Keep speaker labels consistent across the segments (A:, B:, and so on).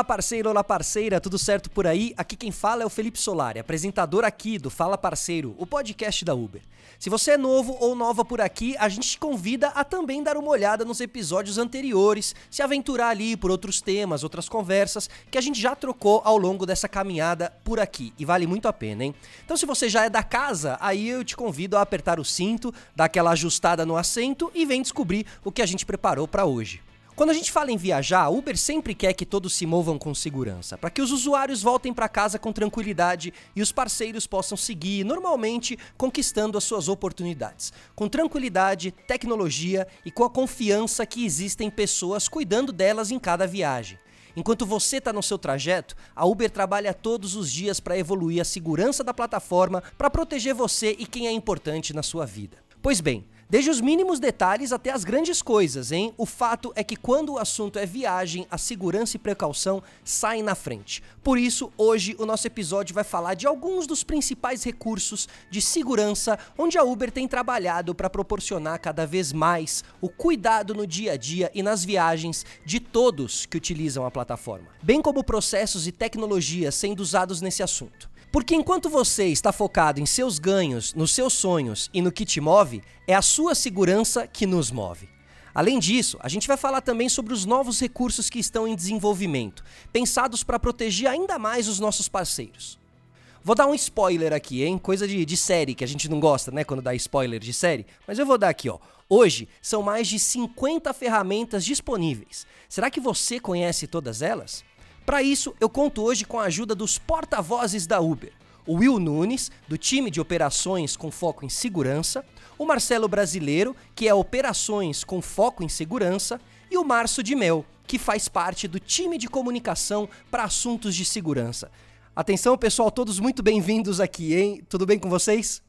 A: Olá, parceiro, olá, parceira, tudo certo por aí? Aqui quem fala é o Felipe Solari, apresentador aqui do Fala Parceiro, o podcast da Uber. Se você é novo ou nova por aqui, a gente te convida a também dar uma olhada nos episódios anteriores, se aventurar ali por outros temas, outras conversas que a gente já trocou ao longo dessa caminhada por aqui e vale muito a pena, hein? Então, se você já é da casa, aí eu te convido a apertar o cinto, dar aquela ajustada no assento e vem descobrir o que a gente preparou para hoje. Quando a gente fala em viajar, a Uber sempre quer que todos se movam com segurança, para que os usuários voltem para casa com tranquilidade e os parceiros possam seguir normalmente conquistando as suas oportunidades, com tranquilidade, tecnologia e com a confiança que existem pessoas cuidando delas em cada viagem. Enquanto você está no seu trajeto, a Uber trabalha todos os dias para evoluir a segurança da plataforma para proteger você e quem é importante na sua vida. Pois bem, Desde os mínimos detalhes até as grandes coisas, hein? O fato é que quando o assunto é viagem, a segurança e precaução saem na frente. Por isso, hoje o nosso episódio vai falar de alguns dos principais recursos de segurança onde a Uber tem trabalhado para proporcionar cada vez mais o cuidado no dia a dia e nas viagens de todos que utilizam a plataforma, bem como processos e tecnologias sendo usados nesse assunto. Porque enquanto você está focado em seus ganhos, nos seus sonhos e no que te move, é a sua segurança que nos move. Além disso, a gente vai falar também sobre os novos recursos que estão em desenvolvimento, pensados para proteger ainda mais os nossos parceiros. Vou dar um spoiler aqui, hein? Coisa de, de, série que a gente não gosta, né? Quando dá spoiler de série. Mas eu vou dar aqui, ó. Hoje são mais de 50 ferramentas disponíveis. Será que você conhece todas elas? Para isso, eu conto hoje com a ajuda dos porta-vozes da Uber. O Will Nunes, do time de operações com foco em segurança, o Marcelo Brasileiro, que é operações com foco em segurança, e o Março de Mel, que faz parte do time de comunicação para assuntos de segurança. Atenção, pessoal, todos muito bem-vindos aqui, hein? Tudo bem com vocês?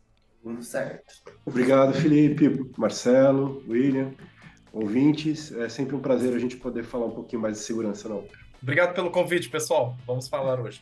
B: Tudo certo.
C: Obrigado, Felipe, Marcelo, William, ouvintes. É sempre um prazer a gente poder falar um pouquinho mais de segurança na Uber.
D: Obrigado pelo convite, pessoal. Vamos falar hoje.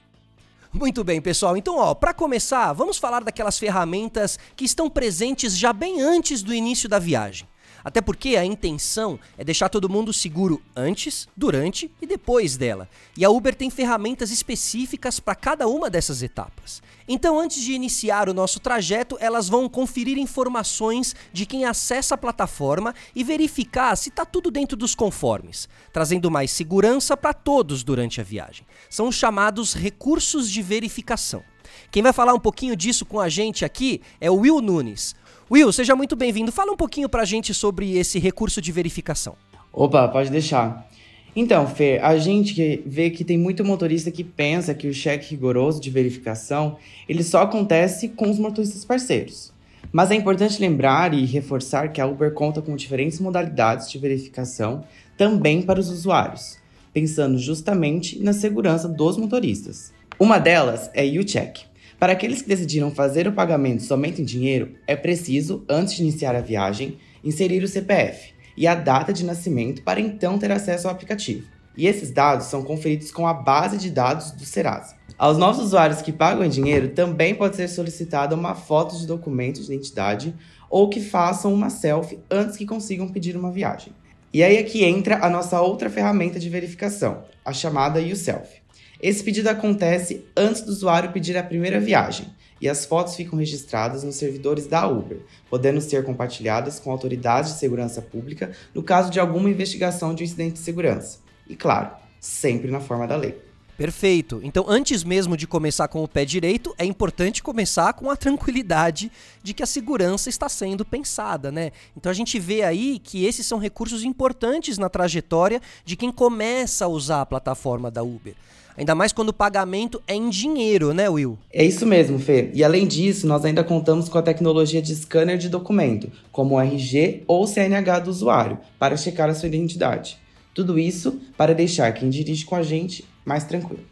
A: Muito bem, pessoal. Então, ó, para começar, vamos falar daquelas ferramentas que estão presentes já bem antes do início da viagem. Até porque a intenção é deixar todo mundo seguro antes, durante e depois dela. E a Uber tem ferramentas específicas para cada uma dessas etapas. Então, antes de iniciar o nosso trajeto, elas vão conferir informações de quem acessa a plataforma e verificar se está tudo dentro dos conformes, trazendo mais segurança para todos durante a viagem. São os chamados recursos de verificação. Quem vai falar um pouquinho disso com a gente aqui é o Will Nunes. Will, seja muito bem-vindo. Fala um pouquinho pra gente sobre esse recurso de verificação.
B: Opa, pode deixar. Então, Fer, a gente vê que tem muito motorista que pensa que o cheque rigoroso de verificação ele só acontece com os motoristas parceiros. Mas é importante lembrar e reforçar que a Uber conta com diferentes modalidades de verificação também para os usuários, pensando justamente na segurança dos motoristas. Uma delas é o check para aqueles que decidiram fazer o pagamento somente em dinheiro, é preciso, antes de iniciar a viagem, inserir o CPF e a data de nascimento para então ter acesso ao aplicativo. E esses dados são conferidos com a base de dados do Serasa. Aos novos usuários que pagam em dinheiro, também pode ser solicitada uma foto de documento de identidade ou que façam uma selfie antes que consigam pedir uma viagem. E aí é que entra a nossa outra ferramenta de verificação, a chamada YouSelf. Esse pedido acontece antes do usuário pedir a primeira viagem e as fotos ficam registradas nos servidores da Uber, podendo ser compartilhadas com autoridades de segurança pública no caso de alguma investigação de um incidente de segurança. E claro, sempre na forma da lei.
A: Perfeito. Então, antes mesmo de começar com o pé direito, é importante começar com a tranquilidade de que a segurança está sendo pensada, né? Então, a gente vê aí que esses são recursos importantes na trajetória de quem começa a usar a plataforma da Uber. Ainda mais quando o pagamento é em dinheiro, né, Will?
B: É isso mesmo, Fê. E além disso, nós ainda contamos com a tecnologia de scanner de documento, como o RG ou CNH do usuário, para checar a sua identidade. Tudo isso para deixar quem dirige com a gente mais tranquilo.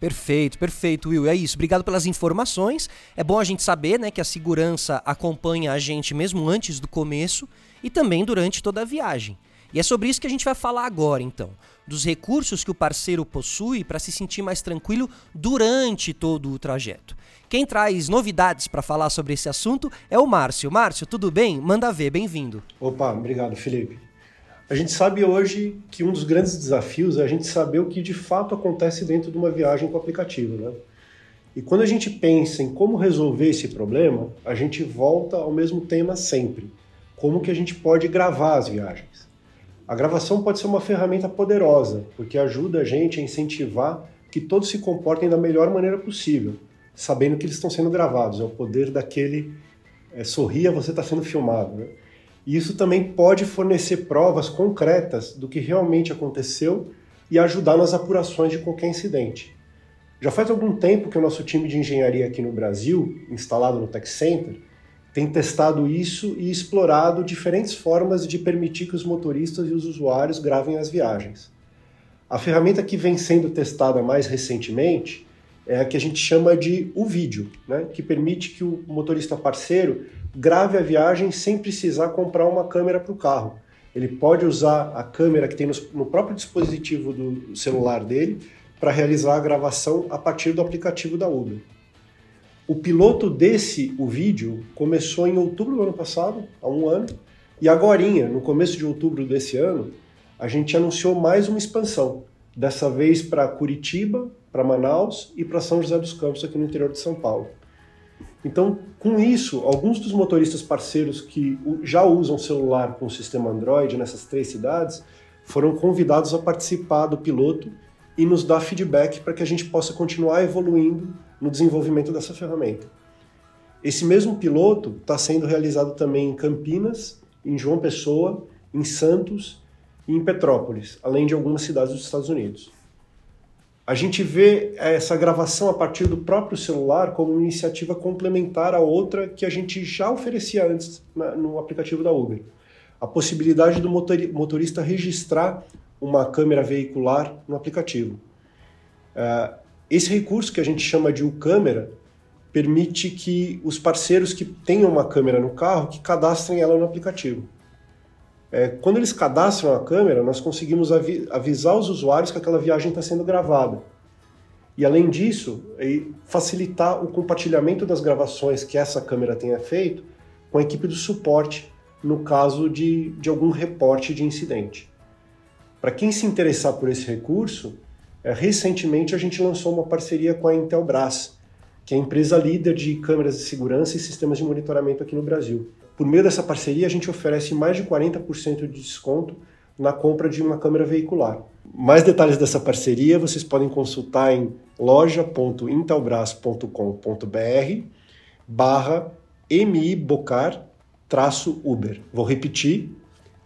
A: Perfeito, perfeito, Will. É isso. Obrigado pelas informações. É bom a gente saber, né, que a segurança acompanha a gente mesmo antes do começo e também durante toda a viagem. E é sobre isso que a gente vai falar agora, então. Dos recursos que o parceiro possui para se sentir mais tranquilo durante todo o trajeto. Quem traz novidades para falar sobre esse assunto é o Márcio. Márcio, tudo bem? Manda ver, bem-vindo.
C: Opa, obrigado, Felipe. A gente sabe hoje que um dos grandes desafios é a gente saber o que de fato acontece dentro de uma viagem com o aplicativo, né? E quando a gente pensa em como resolver esse problema, a gente volta ao mesmo tema sempre. Como que a gente pode gravar as viagens? A gravação pode ser uma ferramenta poderosa, porque ajuda a gente a incentivar que todos se comportem da melhor maneira possível, sabendo que eles estão sendo gravados. É o poder daquele é, sorria, você está sendo filmado. Né? E isso também pode fornecer provas concretas do que realmente aconteceu e ajudar nas apurações de qualquer incidente. Já faz algum tempo que o nosso time de engenharia aqui no Brasil, instalado no Tech Center, tem testado isso e explorado diferentes formas de permitir que os motoristas e os usuários gravem as viagens. A ferramenta que vem sendo testada mais recentemente é a que a gente chama de o vídeo, né? que permite que o motorista parceiro grave a viagem sem precisar comprar uma câmera para o carro. Ele pode usar a câmera que tem no próprio dispositivo do celular dele para realizar a gravação a partir do aplicativo da Uber. O piloto desse o vídeo começou em outubro do ano passado, há um ano, e agora, no começo de outubro desse ano, a gente anunciou mais uma expansão, dessa vez para Curitiba, para Manaus e para São José dos Campos, aqui no interior de São Paulo. Então, com isso, alguns dos motoristas parceiros que já usam celular com o sistema Android nessas três cidades foram convidados a participar do piloto e nos dar feedback para que a gente possa continuar evoluindo no desenvolvimento dessa ferramenta. Esse mesmo piloto está sendo realizado também em Campinas, em João Pessoa, em Santos e em Petrópolis, além de algumas cidades dos Estados Unidos. A gente vê essa gravação a partir do próprio celular como uma iniciativa complementar a outra que a gente já oferecia antes no aplicativo da Uber. A possibilidade do motorista registrar uma câmera veicular no aplicativo. Uh, esse recurso que a gente chama de U-câmera permite que os parceiros que tenham uma câmera no carro que cadastrem ela no aplicativo. É, quando eles cadastram a câmera, nós conseguimos avi avisar os usuários que aquela viagem está sendo gravada. E além disso, facilitar o compartilhamento das gravações que essa câmera tenha feito com a equipe do suporte no caso de, de algum reporte de incidente. Para quem se interessar por esse recurso, é, recentemente a gente lançou uma parceria com a Intelbras, que é a empresa líder de câmeras de segurança e sistemas de monitoramento aqui no Brasil. Por meio dessa parceria, a gente oferece mais de 40% de desconto na compra de uma câmera veicular. Mais detalhes dessa parceria vocês podem consultar em loja.intelbras.com.br barra mibocar Uber. Vou repetir,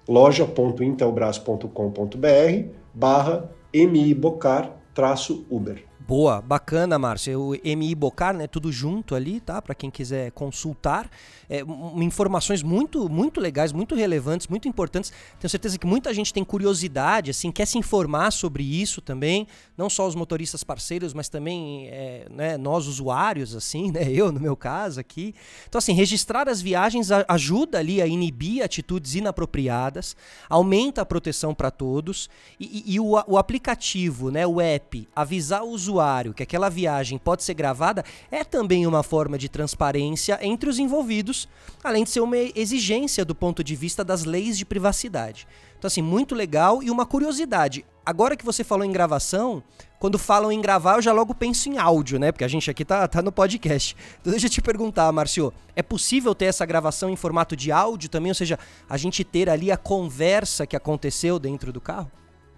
C: loja.intelbras.com.br barra mibocar-uber.
A: Boa, bacana, Márcio. O MI Bocar, né? Tudo junto ali, tá? Para quem quiser consultar. É, informações muito, muito legais, muito relevantes, muito importantes. Tenho certeza que muita gente tem curiosidade, assim, quer se informar sobre isso também. Não só os motoristas parceiros, mas também é, né, nós usuários, assim, né? Eu, no meu caso aqui. Então, assim, registrar as viagens ajuda ali a inibir atitudes inapropriadas, aumenta a proteção para todos e, e, e o, o aplicativo, né? O app, avisar o usuário usuário que aquela viagem pode ser gravada é também uma forma de transparência entre os envolvidos, além de ser uma exigência do ponto de vista das leis de privacidade. Então, assim, muito legal e uma curiosidade. Agora que você falou em gravação, quando falam em gravar, eu já logo penso em áudio, né? Porque a gente aqui tá, tá no podcast. Então, deixa eu te perguntar, Márcio, é possível ter essa gravação em formato de áudio também? Ou seja, a gente ter ali a conversa que aconteceu dentro do carro?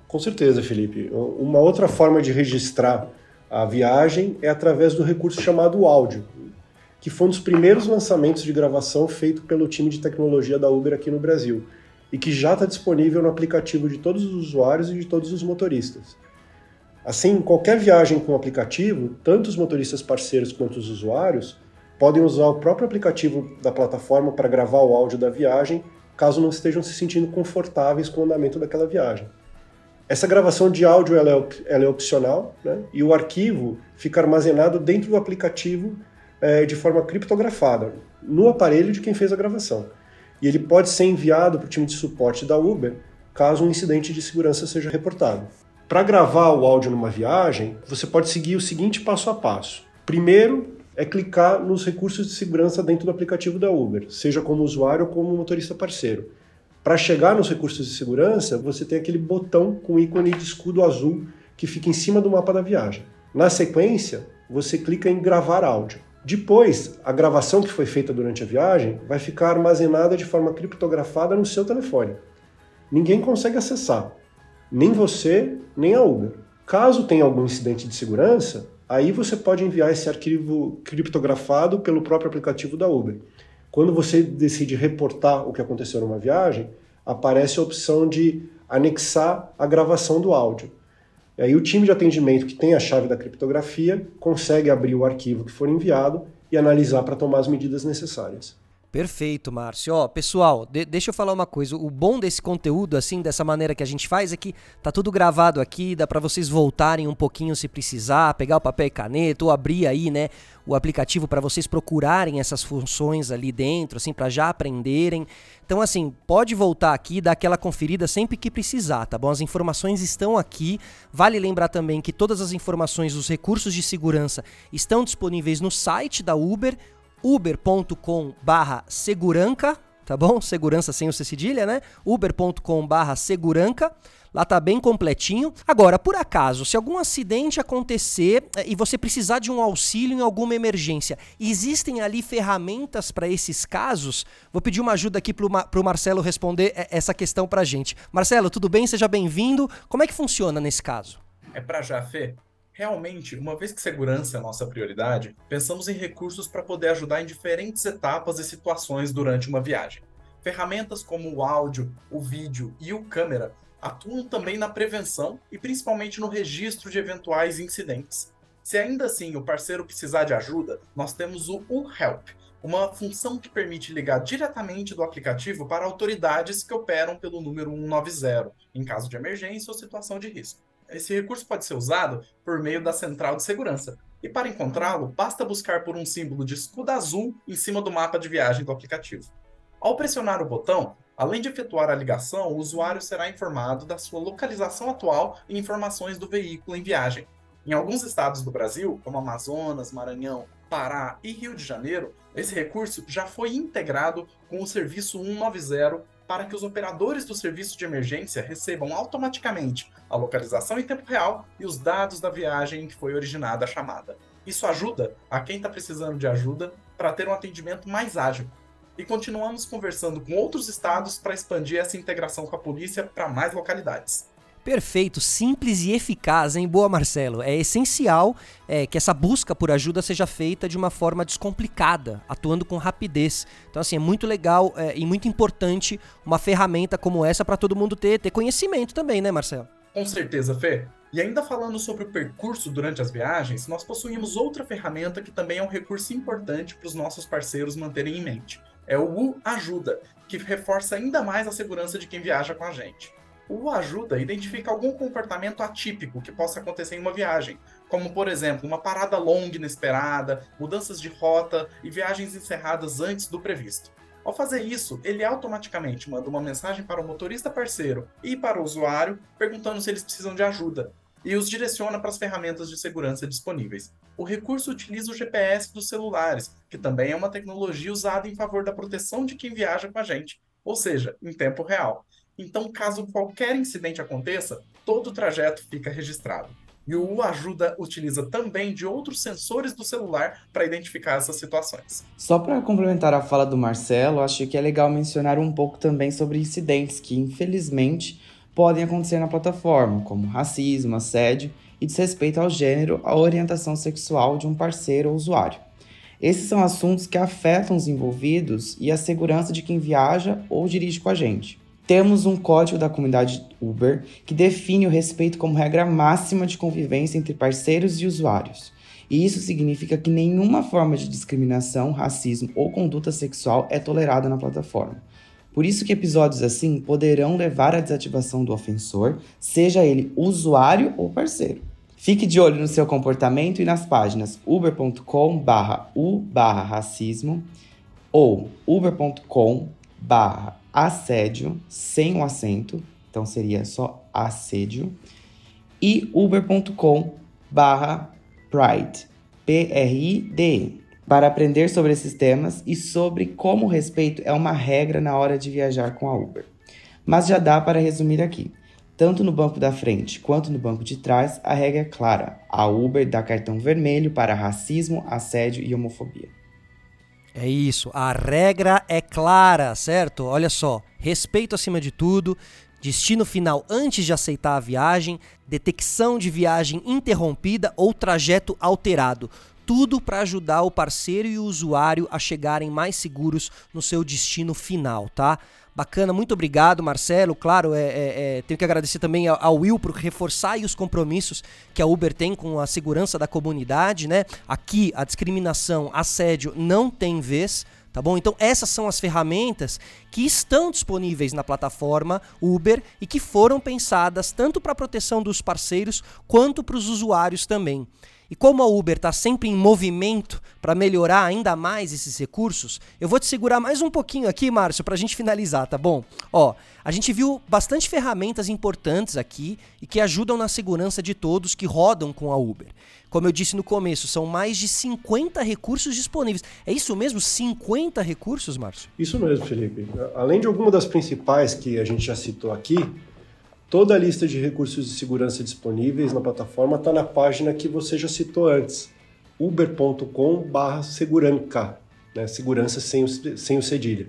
C: Com certeza, Felipe. Uma outra forma de registrar a viagem é através do recurso chamado áudio, que foi um dos primeiros lançamentos de gravação feito pelo time de tecnologia da Uber aqui no Brasil e que já está disponível no aplicativo de todos os usuários e de todos os motoristas. Assim, qualquer viagem com o aplicativo, tanto os motoristas parceiros quanto os usuários podem usar o próprio aplicativo da plataforma para gravar o áudio da viagem, caso não estejam se sentindo confortáveis com o andamento daquela viagem. Essa gravação de áudio ela é, ela é opcional né? e o arquivo fica armazenado dentro do aplicativo é, de forma criptografada no aparelho de quem fez a gravação. E ele pode ser enviado para o time de suporte da Uber caso um incidente de segurança seja reportado. Para gravar o áudio numa viagem, você pode seguir o seguinte passo a passo. Primeiro é clicar nos recursos de segurança dentro do aplicativo da Uber, seja como usuário ou como motorista parceiro Para chegar nos recursos de segurança, você tem aquele botão com ícone de escudo azul que fica em cima do mapa da viagem. Na sequência, você clica em gravar áudio. Depois, a gravação que foi feita durante a viagem vai ficar armazenada de forma criptografada no seu telefone. Ninguém consegue acessar, nem você, nem a Uber. Caso tenha algum incidente de segurança, aí você pode enviar esse arquivo criptografado pelo próprio aplicativo da Uber. Quando você decide reportar o que aconteceu numa viagem, aparece a opção de anexar a gravação do áudio. E aí o time de atendimento que tem a chave da criptografia consegue abrir o arquivo que for enviado e analisar para tomar as medidas necessárias.
A: Perfeito, Márcio. Ó, pessoal, de deixa eu falar uma coisa. O bom desse conteúdo, assim, dessa maneira que a gente faz, é que tá tudo gravado aqui, dá para vocês voltarem um pouquinho se precisar, pegar o papel e caneta ou abrir aí, né, o aplicativo para vocês procurarem essas funções ali dentro, assim, para já aprenderem. Então, assim, pode voltar aqui, dar aquela conferida sempre que precisar, tá bom? As informações estão aqui. Vale lembrar também que todas as informações, os recursos de segurança estão disponíveis no site da Uber uber.com barra seguranca, tá bom? Segurança sem o C cedilha, né? uber.com barra seguranca. Lá tá bem completinho. Agora, por acaso, se algum acidente acontecer eh, e você precisar de um auxílio em alguma emergência, existem ali ferramentas para esses casos? Vou pedir uma ajuda aqui pro, pro Marcelo responder eh, essa questão pra gente. Marcelo, tudo bem? Seja bem-vindo. Como é que funciona nesse caso?
D: É para já, Fê? Realmente, uma vez que segurança é nossa prioridade, pensamos em recursos para poder ajudar em diferentes etapas e situações durante uma viagem. Ferramentas como o áudio, o vídeo e o câmera atuam também na prevenção e principalmente no registro de eventuais incidentes. Se ainda assim o parceiro precisar de ajuda, nós temos o U-Help, uma função que permite ligar diretamente do aplicativo para autoridades que operam pelo número 190, em caso de emergência ou situação de risco. Esse recurso pode ser usado por meio da central de segurança. E para encontrá-lo, basta buscar por um símbolo de escudo azul em cima do mapa de viagem do aplicativo. Ao pressionar o botão, além de efetuar a ligação, o usuário será informado da sua localização atual e informações do veículo em viagem. Em alguns estados do Brasil, como Amazonas, Maranhão, Pará e Rio de Janeiro, esse recurso já foi integrado com o serviço 190 para que os operadores do serviço de emergência recebam automaticamente a localização em tempo real e os dados da viagem em que foi originada a chamada. Isso ajuda a quem está precisando de ajuda para ter um atendimento mais ágil. E continuamos conversando com outros estados para expandir essa integração com a polícia para mais localidades.
A: Perfeito, simples e eficaz, hein? Boa, Marcelo. É essencial é, que essa busca por ajuda seja feita de uma forma descomplicada, atuando com rapidez. Então, assim, é muito legal é, e muito importante uma ferramenta como essa para todo mundo ter, ter conhecimento também, né, Marcelo?
D: Com certeza, Fê. E ainda falando sobre o percurso durante as viagens, nós possuímos outra ferramenta que também é um recurso importante para os nossos parceiros manterem em mente. É o U Ajuda, que reforça ainda mais a segurança de quem viaja com a gente o ajuda a identificar algum comportamento atípico que possa acontecer em uma viagem, como por exemplo, uma parada longa inesperada, mudanças de rota e viagens encerradas antes do previsto. Ao fazer isso, ele automaticamente manda uma mensagem para o motorista parceiro e para o usuário perguntando se eles precisam de ajuda e os direciona para as ferramentas de segurança disponíveis. O recurso utiliza o GPS dos celulares, que também é uma tecnologia usada em favor da proteção de quem viaja com a gente, ou seja, em tempo real. Então, caso qualquer incidente aconteça, todo o trajeto fica registrado. E o Ajuda utiliza também de outros sensores do celular para identificar essas situações.
B: Só para complementar a fala do Marcelo, acho que é legal mencionar um pouco também sobre incidentes que, infelizmente, podem acontecer na plataforma, como racismo, assédio e desrespeito ao gênero, à orientação sexual de um parceiro ou usuário. Esses são assuntos que afetam os envolvidos e a segurança de quem viaja ou dirige com a gente. Temos um código da comunidade Uber que define o respeito como regra máxima de convivência entre parceiros e usuários. E isso significa que nenhuma forma de discriminação, racismo ou conduta sexual é tolerada na plataforma. Por isso que episódios assim poderão levar à desativação do ofensor, seja ele usuário ou parceiro. Fique de olho no seu comportamento e nas páginas uber.com/u/racismo ou uber.com barra assédio sem o acento, então seria só assédio, e uber.com barra pride, P-R-I-D-E, para aprender sobre esses temas e sobre como o respeito é uma regra na hora de viajar com a Uber. Mas já dá para resumir aqui. Tanto no banco da frente quanto no banco de trás, a regra é clara. A Uber dá cartão vermelho para racismo, assédio e homofobia.
A: É isso, a regra é clara, certo? Olha só, respeito acima de tudo, destino final antes de aceitar a viagem, detecção de viagem interrompida ou trajeto alterado. Tudo para ajudar o parceiro e o usuário a chegarem mais seguros no seu destino final, tá? Bacana, muito obrigado, Marcelo. Claro, é, é, é, tenho que agradecer também ao, Will por reforçar os compromissos que a Uber tem com a segurança da comunidade, né? Aqui a discriminação, assédio não tem vez. Tá bom? Então, essas são as ferramentas que estão disponíveis na plataforma Uber e que foram pensadas tanto para a proteção dos parceiros quanto para os usuários também. E como a Uber está sempre em movimento para melhorar ainda mais esses recursos, eu vou te segurar mais um pouquinho aqui, Márcio, para a gente finalizar, tá bom? Ó, a gente viu bastante ferramentas importantes aqui e que ajudam na segurança de todos que rodam com a Uber. Como eu disse no começo, são mais de 50 recursos disponíveis. É isso mesmo? 50 recursos, Márcio?
C: Isso mesmo, Felipe. Além de algumas das principais que a gente já citou aqui, Toda a lista de recursos de segurança disponíveis na plataforma está na página que você já citou antes, uber.com/seguranca, né? segurança sem o, sem o cedilha.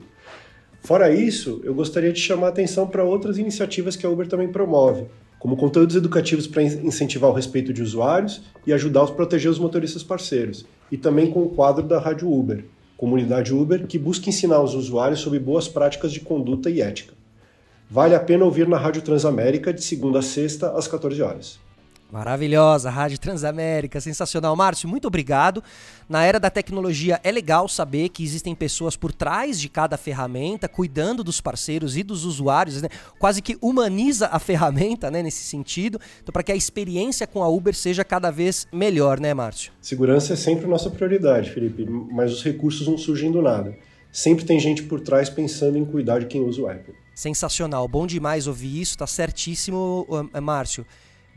C: Fora isso, eu gostaria de chamar a atenção para outras iniciativas que a Uber também promove, como conteúdos educativos para incentivar o respeito de usuários e ajudar a proteger os motoristas parceiros, e também com o quadro da Rádio Uber, comunidade Uber, que busca ensinar os usuários sobre boas práticas de conduta e ética. Vale a pena ouvir na Rádio Transamérica de segunda a sexta às 14 horas.
A: Maravilhosa, Rádio Transamérica, sensacional. Márcio, muito obrigado. Na era da tecnologia é legal saber que existem pessoas por trás de cada ferramenta, cuidando dos parceiros e dos usuários, né? quase que humaniza a ferramenta né, nesse sentido, então, para que a experiência com a Uber seja cada vez melhor, né, Márcio?
C: Segurança é sempre nossa prioridade, Felipe, mas os recursos não surgem do nada. Sempre tem gente por trás pensando em cuidar de quem usa o app.
A: Sensacional, bom demais ouvir isso, tá certíssimo, Márcio.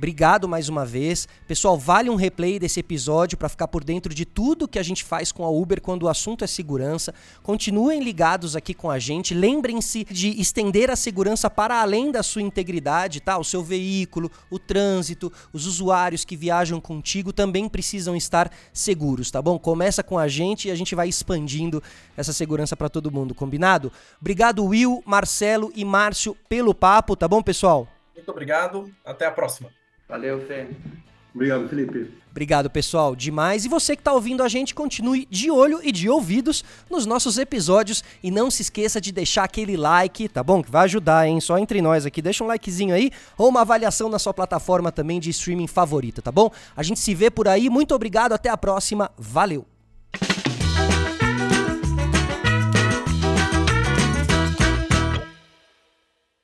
A: Obrigado mais uma vez. Pessoal, vale um replay desse episódio para ficar por dentro de tudo que a gente faz com a Uber quando o assunto é segurança. Continuem ligados aqui com a gente. Lembrem-se de estender a segurança para além da sua integridade, tá? O seu veículo, o trânsito, os usuários que viajam contigo também precisam estar seguros, tá bom? Começa com a gente e a gente vai expandindo essa segurança para todo mundo, combinado? Obrigado, Will, Marcelo e Márcio, pelo papo, tá bom, pessoal?
D: Muito obrigado. Até a próxima.
B: Valeu, Fê.
C: Obrigado, Felipe.
A: Obrigado, pessoal, demais. E você que está ouvindo a gente, continue de olho e de ouvidos nos nossos episódios. E não se esqueça de deixar aquele like, tá bom? Que vai ajudar, hein? Só entre nós aqui. Deixa um likezinho aí ou uma avaliação na sua plataforma também de streaming favorita, tá bom? A gente se vê por aí. Muito obrigado. Até a próxima. Valeu!